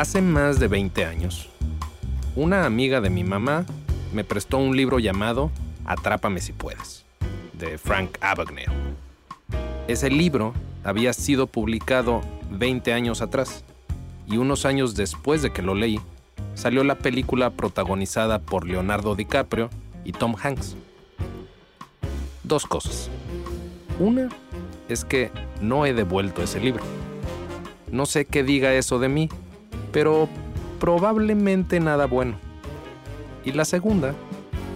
Hace más de 20 años, una amiga de mi mamá me prestó un libro llamado Atrápame si puedes, de Frank Abagnale. Ese libro había sido publicado 20 años atrás y unos años después de que lo leí, salió la película protagonizada por Leonardo DiCaprio y Tom Hanks. Dos cosas. Una es que no he devuelto ese libro. No sé qué diga eso de mí, pero probablemente nada bueno. Y la segunda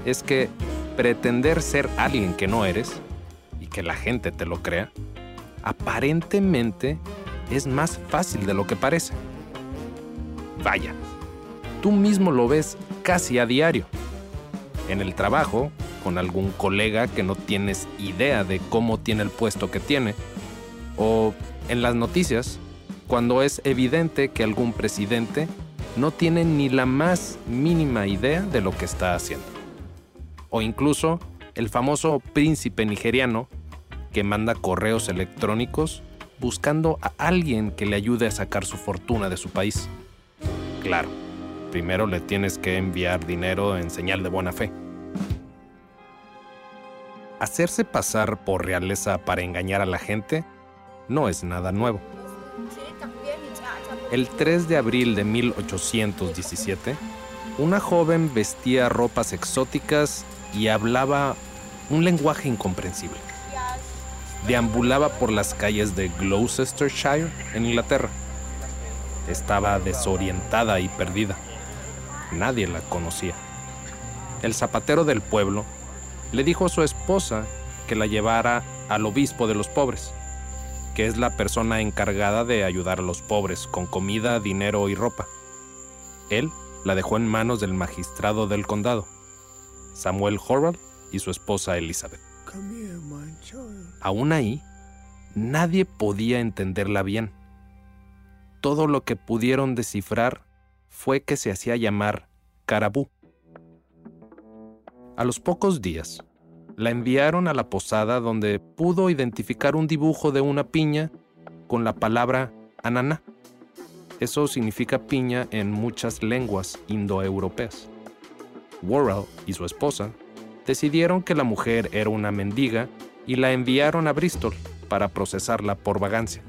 es que pretender ser alguien que no eres y que la gente te lo crea, aparentemente es más fácil de lo que parece. Vaya, tú mismo lo ves casi a diario. En el trabajo, con algún colega que no tienes idea de cómo tiene el puesto que tiene, o en las noticias, cuando es evidente que algún presidente no tiene ni la más mínima idea de lo que está haciendo. O incluso el famoso príncipe nigeriano que manda correos electrónicos buscando a alguien que le ayude a sacar su fortuna de su país. Claro, primero le tienes que enviar dinero en señal de buena fe. Hacerse pasar por realeza para engañar a la gente no es nada nuevo. El 3 de abril de 1817, una joven vestía ropas exóticas y hablaba un lenguaje incomprensible. Deambulaba por las calles de Gloucestershire, en Inglaterra. Estaba desorientada y perdida. Nadie la conocía. El zapatero del pueblo le dijo a su esposa que la llevara al obispo de los pobres que es la persona encargada de ayudar a los pobres con comida, dinero y ropa. Él la dejó en manos del magistrado del condado, Samuel Horrell y su esposa Elizabeth. Aún ahí, nadie podía entenderla bien. Todo lo que pudieron descifrar fue que se hacía llamar Carabú. A los pocos días, la enviaron a la posada donde pudo identificar un dibujo de una piña con la palabra ananá. Eso significa piña en muchas lenguas indoeuropeas. Worrell y su esposa decidieron que la mujer era una mendiga y la enviaron a Bristol para procesarla por vagancia.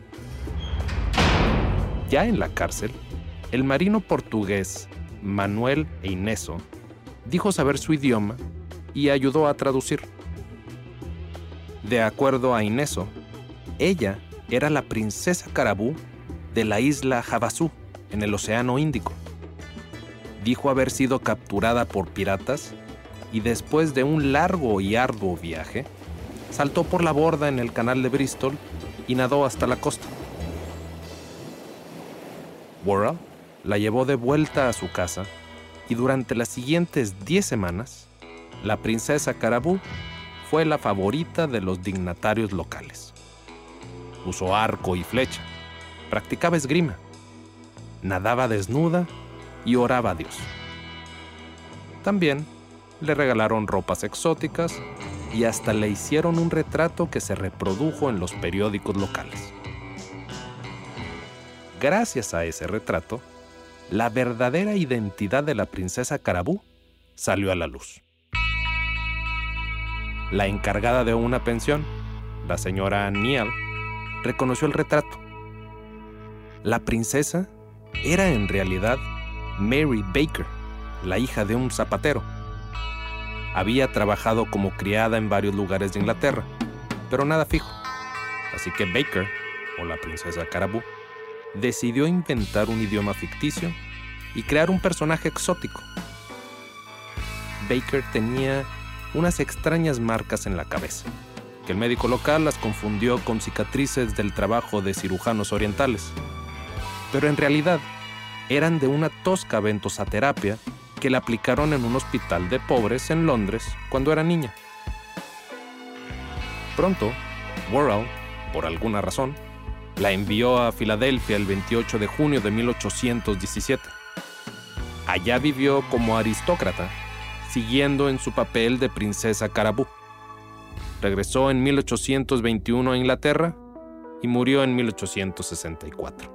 Ya en la cárcel, el marino portugués Manuel Eineso dijo saber su idioma y ayudó a traducir. De acuerdo a Ineso, ella era la princesa Carabú de la isla Havasu, en el Océano Índico. Dijo haber sido capturada por piratas y después de un largo y arduo viaje, saltó por la borda en el canal de Bristol y nadó hasta la costa. Worrell la llevó de vuelta a su casa y durante las siguientes 10 semanas, la princesa Carabú fue la favorita de los dignatarios locales. Usó arco y flecha, practicaba esgrima, nadaba desnuda y oraba a Dios. También le regalaron ropas exóticas y hasta le hicieron un retrato que se reprodujo en los periódicos locales. Gracias a ese retrato, la verdadera identidad de la princesa Carabú salió a la luz la encargada de una pensión, la señora Niall, reconoció el retrato. La princesa era en realidad Mary Baker, la hija de un zapatero. Había trabajado como criada en varios lugares de Inglaterra, pero nada fijo. Así que Baker, o la princesa Carabú, decidió inventar un idioma ficticio y crear un personaje exótico. Baker tenía unas extrañas marcas en la cabeza, que el médico local las confundió con cicatrices del trabajo de cirujanos orientales. Pero en realidad eran de una tosca ventosaterapia que le aplicaron en un hospital de pobres en Londres cuando era niña. Pronto, Worrell, por alguna razón, la envió a Filadelfia el 28 de junio de 1817. Allá vivió como aristócrata, siguiendo en su papel de princesa Carabú. Regresó en 1821 a Inglaterra y murió en 1864.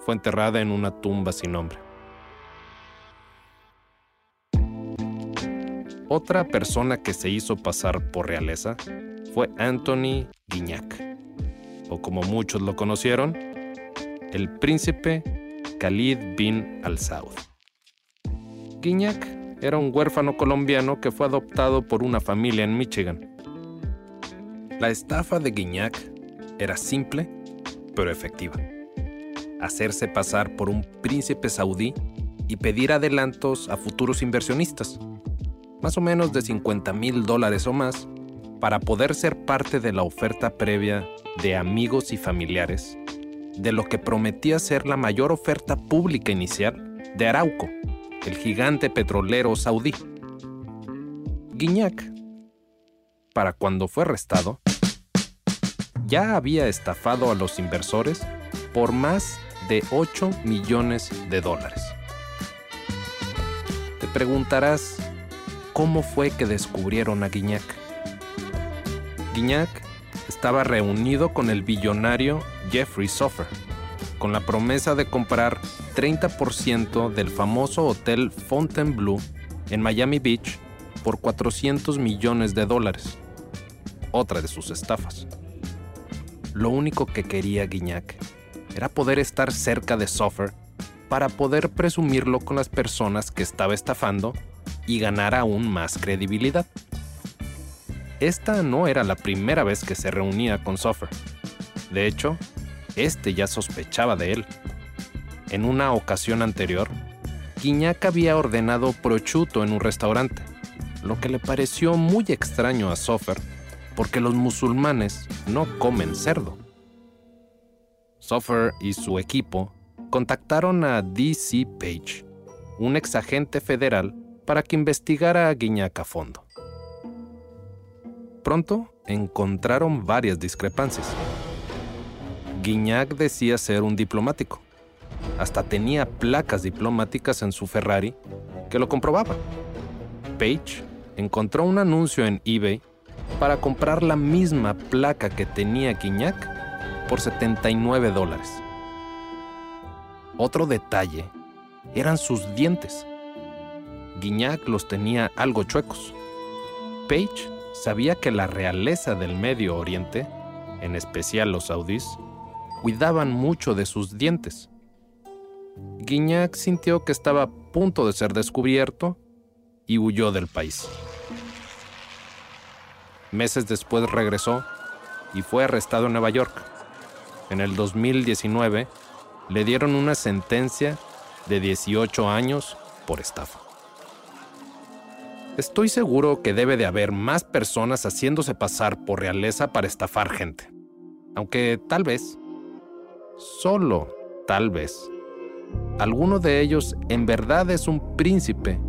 Fue enterrada en una tumba sin nombre. Otra persona que se hizo pasar por realeza fue Anthony Guignac, o como muchos lo conocieron, el príncipe Khalid bin al-Saud. Guignac era un huérfano colombiano que fue adoptado por una familia en Michigan. La estafa de Guignac era simple, pero efectiva. Hacerse pasar por un príncipe saudí y pedir adelantos a futuros inversionistas, más o menos de 50 mil dólares o más, para poder ser parte de la oferta previa de amigos y familiares de lo que prometía ser la mayor oferta pública inicial de Arauco, el gigante petrolero saudí. Guignac, para cuando fue arrestado, ya había estafado a los inversores por más de 8 millones de dólares. Te preguntarás, ¿cómo fue que descubrieron a Guignac? Guignac estaba reunido con el billonario Jeffrey Soffer, con la promesa de comprar 30% del famoso hotel Fontainebleau en Miami Beach por 400 millones de dólares. Otra de sus estafas. Lo único que quería Guignac era poder estar cerca de Soffer para poder presumirlo con las personas que estaba estafando y ganar aún más credibilidad. Esta no era la primera vez que se reunía con Soffer. De hecho, este ya sospechaba de él. En una ocasión anterior, Guiñac había ordenado prosciutto en un restaurante, lo que le pareció muy extraño a Sofer porque los musulmanes no comen cerdo. Sofer y su equipo contactaron a D.C. Page, un exagente federal, para que investigara a Guiñac a fondo. Pronto encontraron varias discrepancias. Guignac decía ser un diplomático. Hasta tenía placas diplomáticas en su Ferrari que lo comprobaban. Page encontró un anuncio en eBay para comprar la misma placa que tenía Guignac por 79 dólares. Otro detalle eran sus dientes. Guignac los tenía algo chuecos. Page sabía que la realeza del Medio Oriente, en especial los saudíes, cuidaban mucho de sus dientes. Guignac sintió que estaba a punto de ser descubierto y huyó del país. Meses después regresó y fue arrestado en Nueva York. En el 2019 le dieron una sentencia de 18 años por estafa. Estoy seguro que debe de haber más personas haciéndose pasar por realeza para estafar gente. Aunque tal vez solo, tal vez, alguno de ellos en verdad es un príncipe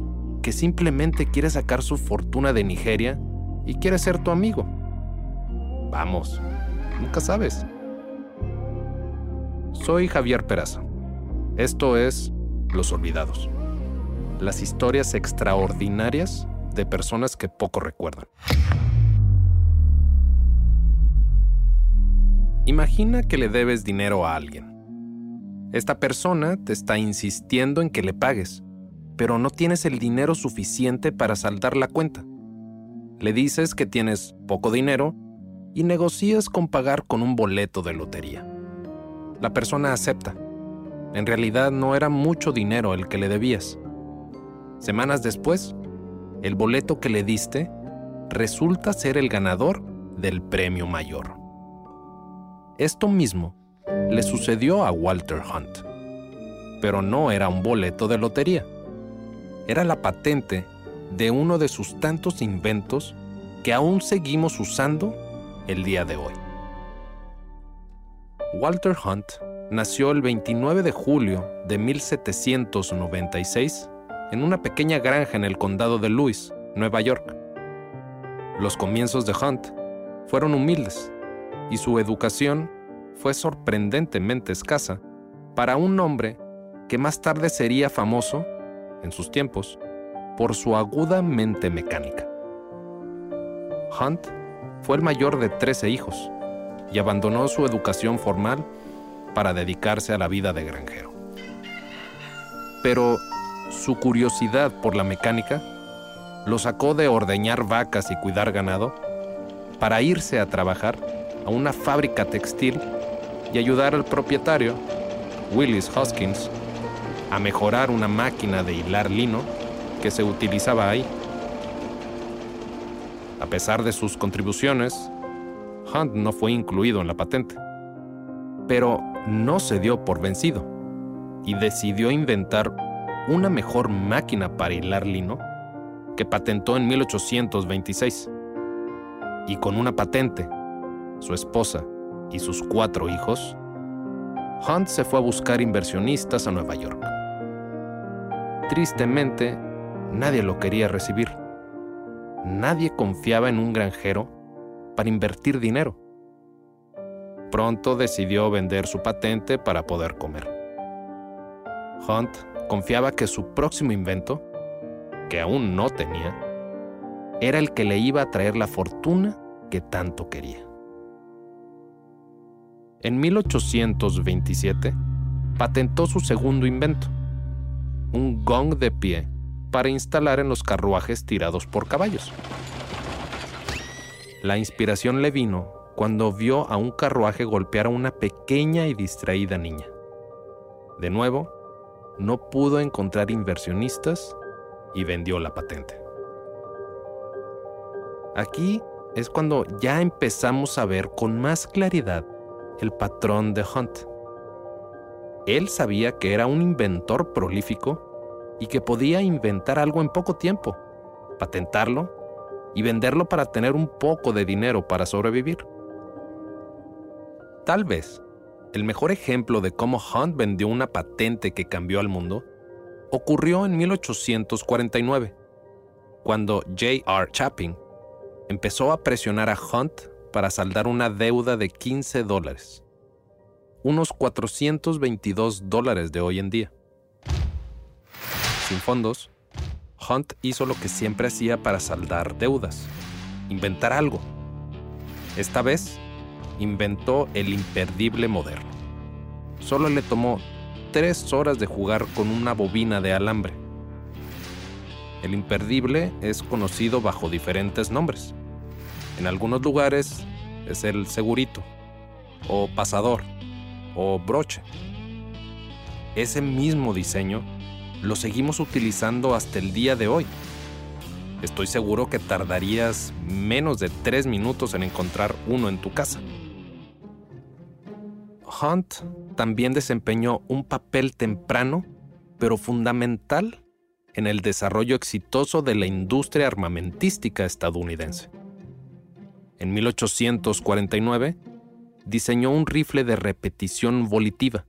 que simplemente quiere sacar su fortuna de Nigeria y quiere ser tu amigo. Vamos, nunca sabes. Soy Javier Peraza. Esto es Los Olvidados. Las historias extraordinarias de personas que poco recuerdan. Imagina que le debes dinero a alguien. Esta persona te está insistiendo en que le pagues, pero no tienes el dinero suficiente para saldar la cuenta. Le dices que tienes poco dinero y negocias con pagar con un boleto de lotería. La persona acepta, En realidad no era mucho dinero el que le debías. Semanas después, el boleto que le diste resulta ser el ganador del premio mayor. Esto mismo le sucedió a Walter Hunt, pero no era un boleto de lotería. Era la patente de uno de sus tantos inventos que aún seguimos usando el día de hoy. Walter Hunt nació el 29 de julio de 1796 en una pequeña granja en el condado de Lewis, Nueva York. Los comienzos de Hunt fueron humildes y su educación fue sorprendentemente escasa para un hombre que más tarde sería famoso, en sus tiempos, por su aguda mente mecánica. Hunt fue el mayor de 13 hijos y abandonó su educación formal para dedicarse a la vida de granjero. Pero su curiosidad por la mecánica lo sacó de ordeñar vacas y cuidar ganado para irse a trabajar a una fábrica textil y ayudar al propietario, Willis Hoskins, a mejorar una máquina de hilar lino que se utilizaba ahí. A pesar de sus contribuciones, Hunt no fue incluido en la patente. Pero no se dio por vencido y decidió inventar una mejor máquina para hilar lino que patentó en 1826. Y con una patente, su esposa y sus cuatro hijos, Hunt se fue a buscar inversionistas a Nueva York. Tristemente, nadie lo quería recibir. Nadie confiaba en un granjero para invertir dinero. Pronto decidió vender su patente para poder comer. Hunt confiaba que su próximo invento, que aún no tenía, era el que le iba a traer la fortuna que tanto quería. En 1827, patentó su segundo invento, un gong de pie para instalar en los carruajes tirados por caballos. La inspiración le vino cuando vio a un carruaje golpear a una pequeña y distraída niña. De nuevo, no pudo encontrar inversionistas y vendió la patente. Aquí es cuando ya empezamos a ver con más claridad el patrón de Hunt. Él sabía que era un inventor prolífico y que podía inventar algo en poco tiempo, patentarlo y venderlo para tener un poco de dinero para sobrevivir. Tal vez el mejor ejemplo de cómo Hunt vendió una patente que cambió al mundo ocurrió en 1849, cuando J.R. Chapin empezó a presionar a Hunt para saldar una deuda de 15 dólares, unos 422 dólares de hoy en día. Sin fondos, Hunt hizo lo que siempre hacía para saldar deudas, inventar algo. Esta vez, inventó el imperdible moderno. Solo le tomó tres horas de jugar con una bobina de alambre. El imperdible es conocido bajo diferentes nombres. En algunos lugares es el segurito, o pasador, o broche. Ese mismo diseño lo seguimos utilizando hasta el día de hoy. Estoy seguro que tardarías menos de tres minutos en encontrar uno en tu casa. Hunt también desempeñó un papel temprano, pero fundamental, en el desarrollo exitoso de la industria armamentística estadounidense. En 1849, diseñó un rifle de repetición volitiva,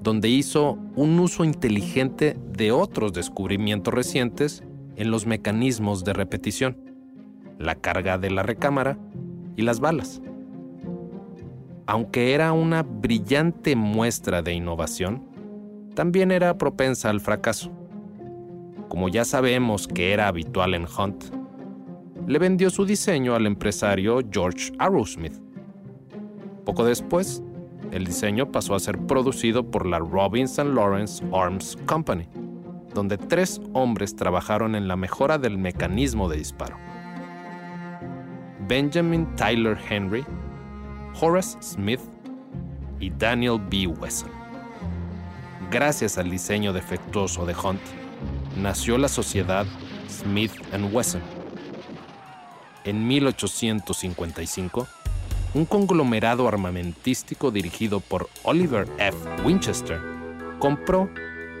donde hizo un uso inteligente de otros descubrimientos recientes en los mecanismos de repetición, la carga de la recámara y las balas. Aunque era una brillante muestra de innovación, también era propensa al fracaso. Como ya sabemos que era habitual en Hunt, le vendió su diseño al empresario George Arrowsmith. Poco después, el diseño pasó a ser producido por la Robinson Lawrence Arms Company, donde tres hombres trabajaron en la mejora del mecanismo de disparo. Benjamin Tyler Henry Horace Smith y Daniel B. Wesson. gracias al diseño defectuoso de Hunt, nació la sociedad Smith Wesson. En 1855, un conglomerado armamentístico dirigido por Oliver F. Winchester compró,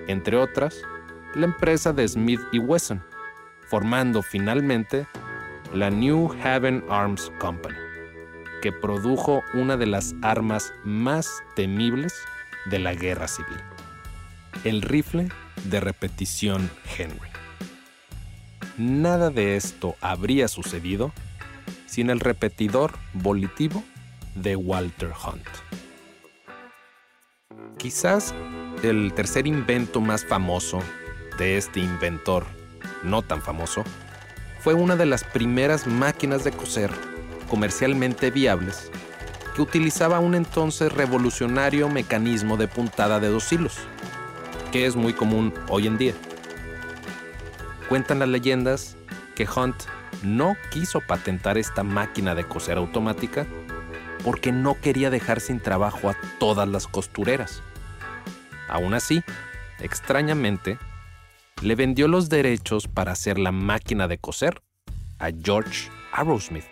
entre otras, la empresa de Smith y Wesson, formando finalmente la New Haven Arms Company, que produjo una de las armas más temibles de la guerra civil, el rifle de repetición Henry. Nada de esto habría sucedido sin el repetidor volitivo de Walter Hunt. Quizás el tercer invento más famoso de este inventor, no tan famoso, fue una de las primeras máquinas de coser comercialmente viables que utilizaba un entonces revolucionario mecanismo de puntada de dos hilos, que es muy común hoy en día. Cuentan las leyendas que Hunt no quiso patentar esta máquina de coser automática porque no quería dejar sin trabajo a todas las costureras. Aún así, extrañamente, le vendió los derechos para hacer la máquina de coser a George Arrowsmith.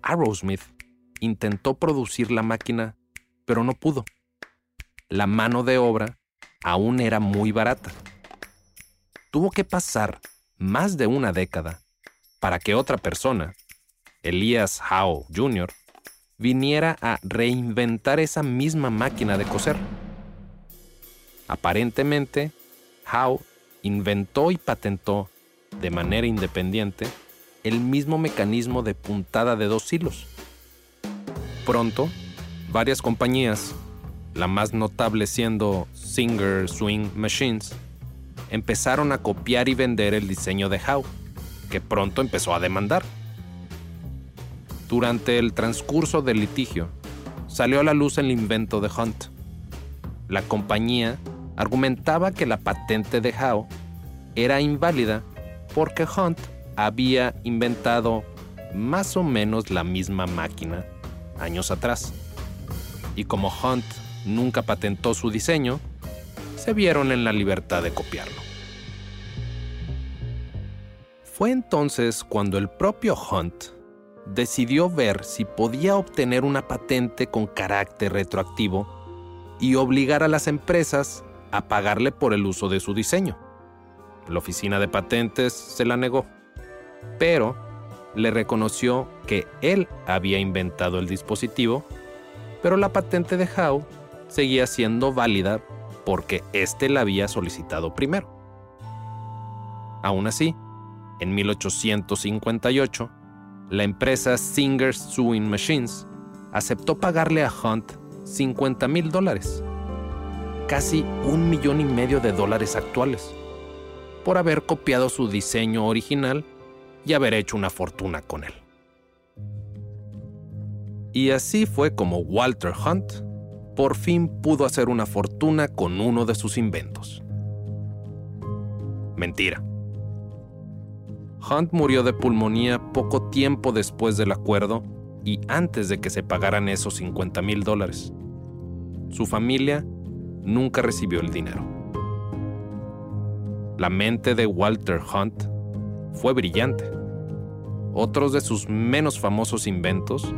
Arrowsmith intentó producir la máquina, pero no pudo. La mano de obra aún era muy barata. Tuvo que pasar más de una década para que otra persona, Elias Howe Jr., viniera a reinventar esa misma máquina de coser. Aparentemente, Howe inventó y patentó de manera independiente el mismo mecanismo de puntada de dos hilos. Pronto, varias compañías, la más notable siendo Singer Swing Machines, empezaron a copiar y vender el diseño de Howe, que pronto empezó a demandar. Durante el transcurso del litigio, salió a la luz el invento de Hunt. La compañía argumentaba que la patente de Howe era inválida porque Hunt había inventado más o menos la misma máquina años atrás. Y como Hunt nunca patentó su diseño, se vieron en la libertad de copiarlo. Fue entonces cuando el propio Hunt decidió ver si podía obtener una patente con carácter retroactivo y obligar a las empresas a pagarle por el uso de su diseño. La oficina de patentes se la negó, pero le reconoció que él había inventado el dispositivo, pero la patente de Howe seguía siendo válida porque éste la había solicitado primero. Aún así, en 1858, la empresa Singer Sewing Machines aceptó pagarle a Hunt 50 mil dólares, casi un millón y medio de dólares actuales, por haber copiado su diseño original y haber hecho una fortuna con él. Y así fue como Walter Hunt por fin pudo hacer una fortuna con uno de sus inventos. Mentira. Hunt murió de pulmonía poco tiempo después del acuerdo y antes de que se pagaran esos 50 mil dólares. Su familia nunca recibió el dinero. La mente de Walter Hunt fue brillante. Otros de sus menos famosos inventos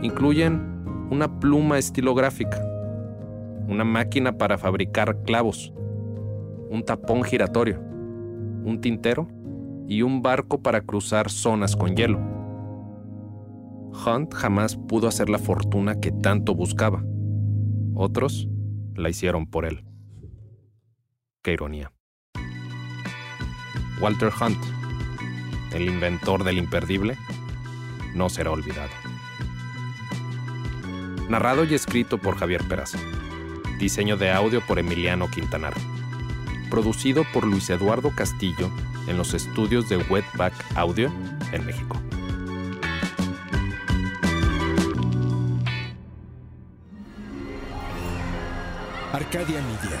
incluyen una pluma estilográfica, una máquina para fabricar clavos, un tapón giratorio, un tintero y un barco para cruzar zonas con hielo. Hunt jamás pudo hacer la fortuna que tanto buscaba. Otros la hicieron por él. Qué ironía. Walter Hunt, el inventor del imperdible, no será olvidado. Narrado y escrito por Javier Peraza. Diseño de audio por Emiliano Quintanar. Producido por Luis Eduardo Castillo en los estudios de Wetback Audio en México. Arcadia Media.